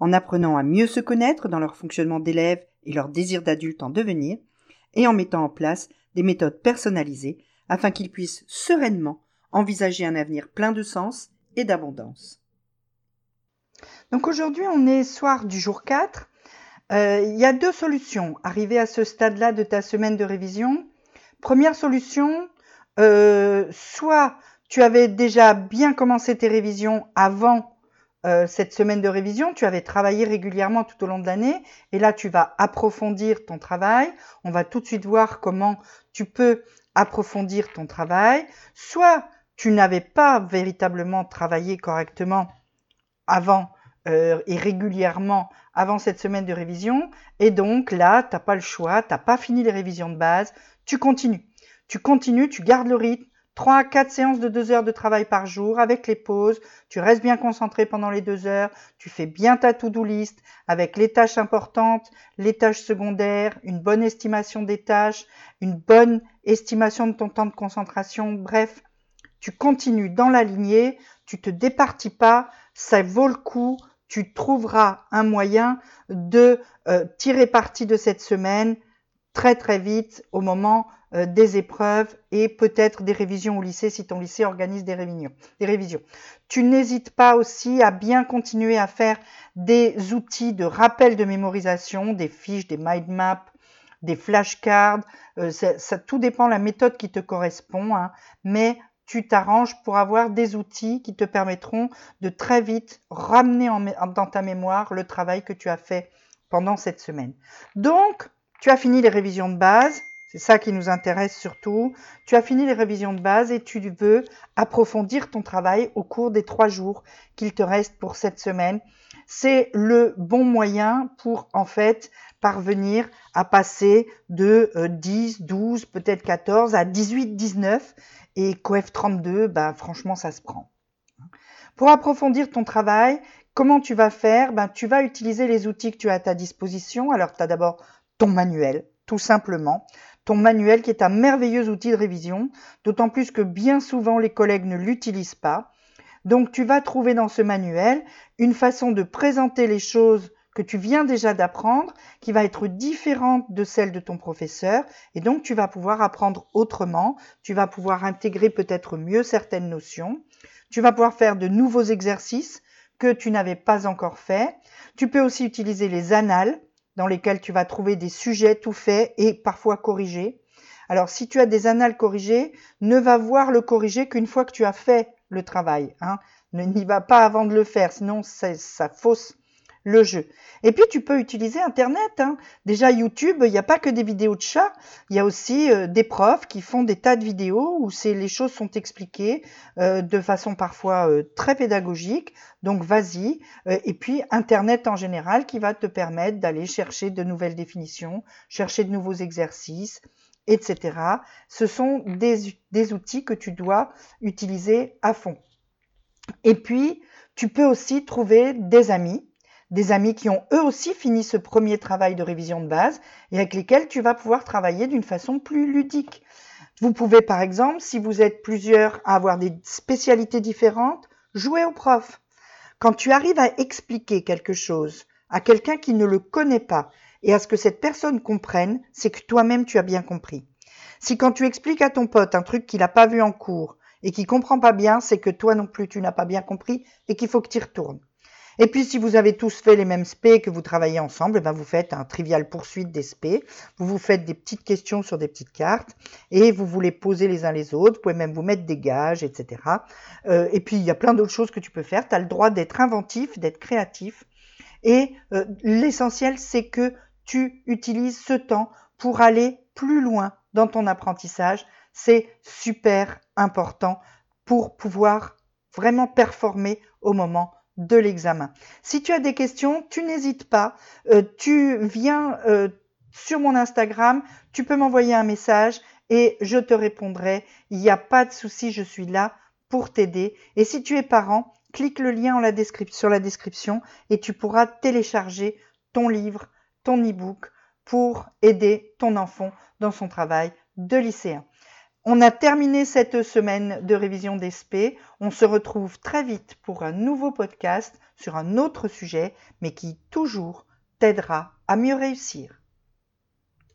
en apprenant à mieux se connaître dans leur fonctionnement d'élève et leur désir d'adulte en devenir, et en mettant en place des méthodes personnalisées afin qu'ils puissent sereinement envisager un avenir plein de sens et d'abondance. Donc aujourd'hui, on est soir du jour 4. Euh, il y a deux solutions. Arriver à ce stade-là de ta semaine de révision. Première solution, euh, soit tu avais déjà bien commencé tes révisions avant euh, cette semaine de révision, tu avais travaillé régulièrement tout au long de l'année et là tu vas approfondir ton travail. On va tout de suite voir comment tu peux approfondir ton travail. Soit tu n'avais pas véritablement travaillé correctement avant euh, et régulièrement avant cette semaine de révision et donc là tu n'as pas le choix, tu n'as pas fini les révisions de base, tu continues. Tu continues, tu gardes le rythme, 3 à 4 séances de 2 heures de travail par jour avec les pauses. Tu restes bien concentré pendant les 2 heures. Tu fais bien ta to-do list avec les tâches importantes, les tâches secondaires, une bonne estimation des tâches, une bonne estimation de ton temps de concentration. Bref, tu continues dans la lignée. Tu te départis pas. Ça vaut le coup. Tu trouveras un moyen de euh, tirer parti de cette semaine très très vite au moment euh, des épreuves et peut-être des révisions au lycée si ton lycée organise des révisions. Des révisions. Tu n'hésites pas aussi à bien continuer à faire des outils de rappel de mémorisation, des fiches, des mind maps, des flashcards. Euh, ça, tout dépend de la méthode qui te correspond, hein, mais tu t'arranges pour avoir des outils qui te permettront de très vite ramener en, dans ta mémoire le travail que tu as fait pendant cette semaine. Donc, tu as fini les révisions de base, c'est ça qui nous intéresse surtout. Tu as fini les révisions de base et tu veux approfondir ton travail au cours des trois jours qu'il te reste pour cette semaine. C'est le bon moyen pour en fait parvenir à passer de 10, 12, peut-être 14 à 18, 19 et COEF 32, ben, franchement ça se prend. Pour approfondir ton travail, comment tu vas faire? Ben, Tu vas utiliser les outils que tu as à ta disposition. Alors tu as d'abord ton manuel, tout simplement. Ton manuel qui est un merveilleux outil de révision, d'autant plus que bien souvent les collègues ne l'utilisent pas. Donc tu vas trouver dans ce manuel une façon de présenter les choses que tu viens déjà d'apprendre, qui va être différente de celle de ton professeur, et donc tu vas pouvoir apprendre autrement, tu vas pouvoir intégrer peut-être mieux certaines notions, tu vas pouvoir faire de nouveaux exercices que tu n'avais pas encore fait, tu peux aussi utiliser les annales, dans lesquels tu vas trouver des sujets tout faits et parfois corrigés. Alors si tu as des annales corrigées, ne va voir le corriger qu'une fois que tu as fait le travail. Hein. Ne n'y va pas avant de le faire, sinon ça fausse le jeu. Et puis tu peux utiliser Internet. Hein. Déjà YouTube, il n'y a pas que des vidéos de chats, il y a aussi euh, des profs qui font des tas de vidéos où les choses sont expliquées euh, de façon parfois euh, très pédagogique. Donc vas-y. et puis Internet en général qui va te permettre d'aller chercher de nouvelles définitions, chercher de nouveaux exercices, etc. Ce sont des, des outils que tu dois utiliser à fond. Et puis, tu peux aussi trouver des amis des amis qui ont eux aussi fini ce premier travail de révision de base et avec lesquels tu vas pouvoir travailler d'une façon plus ludique. Vous pouvez par exemple, si vous êtes plusieurs à avoir des spécialités différentes, jouer au prof. Quand tu arrives à expliquer quelque chose à quelqu'un qui ne le connaît pas et à ce que cette personne comprenne, c'est que toi-même tu as bien compris. Si quand tu expliques à ton pote un truc qu'il n'a pas vu en cours et qu'il comprend pas bien, c'est que toi non plus tu n'as pas bien compris et qu'il faut que tu y retournes. Et puis, si vous avez tous fait les mêmes SP que vous travaillez ensemble, eh ben vous faites un trivial poursuite des SP. Vous vous faites des petites questions sur des petites cartes et vous vous les posez les uns les autres. Vous pouvez même vous mettre des gages, etc. Euh, et puis, il y a plein d'autres choses que tu peux faire. Tu as le droit d'être inventif, d'être créatif. Et euh, l'essentiel, c'est que tu utilises ce temps pour aller plus loin dans ton apprentissage. C'est super important pour pouvoir vraiment performer au moment de l'examen. Si tu as des questions, tu n'hésites pas, euh, tu viens euh, sur mon Instagram, tu peux m'envoyer un message et je te répondrai. Il n'y a pas de souci, je suis là pour t'aider. Et si tu es parent, clique le lien sur la description et tu pourras télécharger ton livre, ton e-book pour aider ton enfant dans son travail de lycéen. On a terminé cette semaine de révision d'ESP. On se retrouve très vite pour un nouveau podcast sur un autre sujet, mais qui toujours t'aidera à mieux réussir.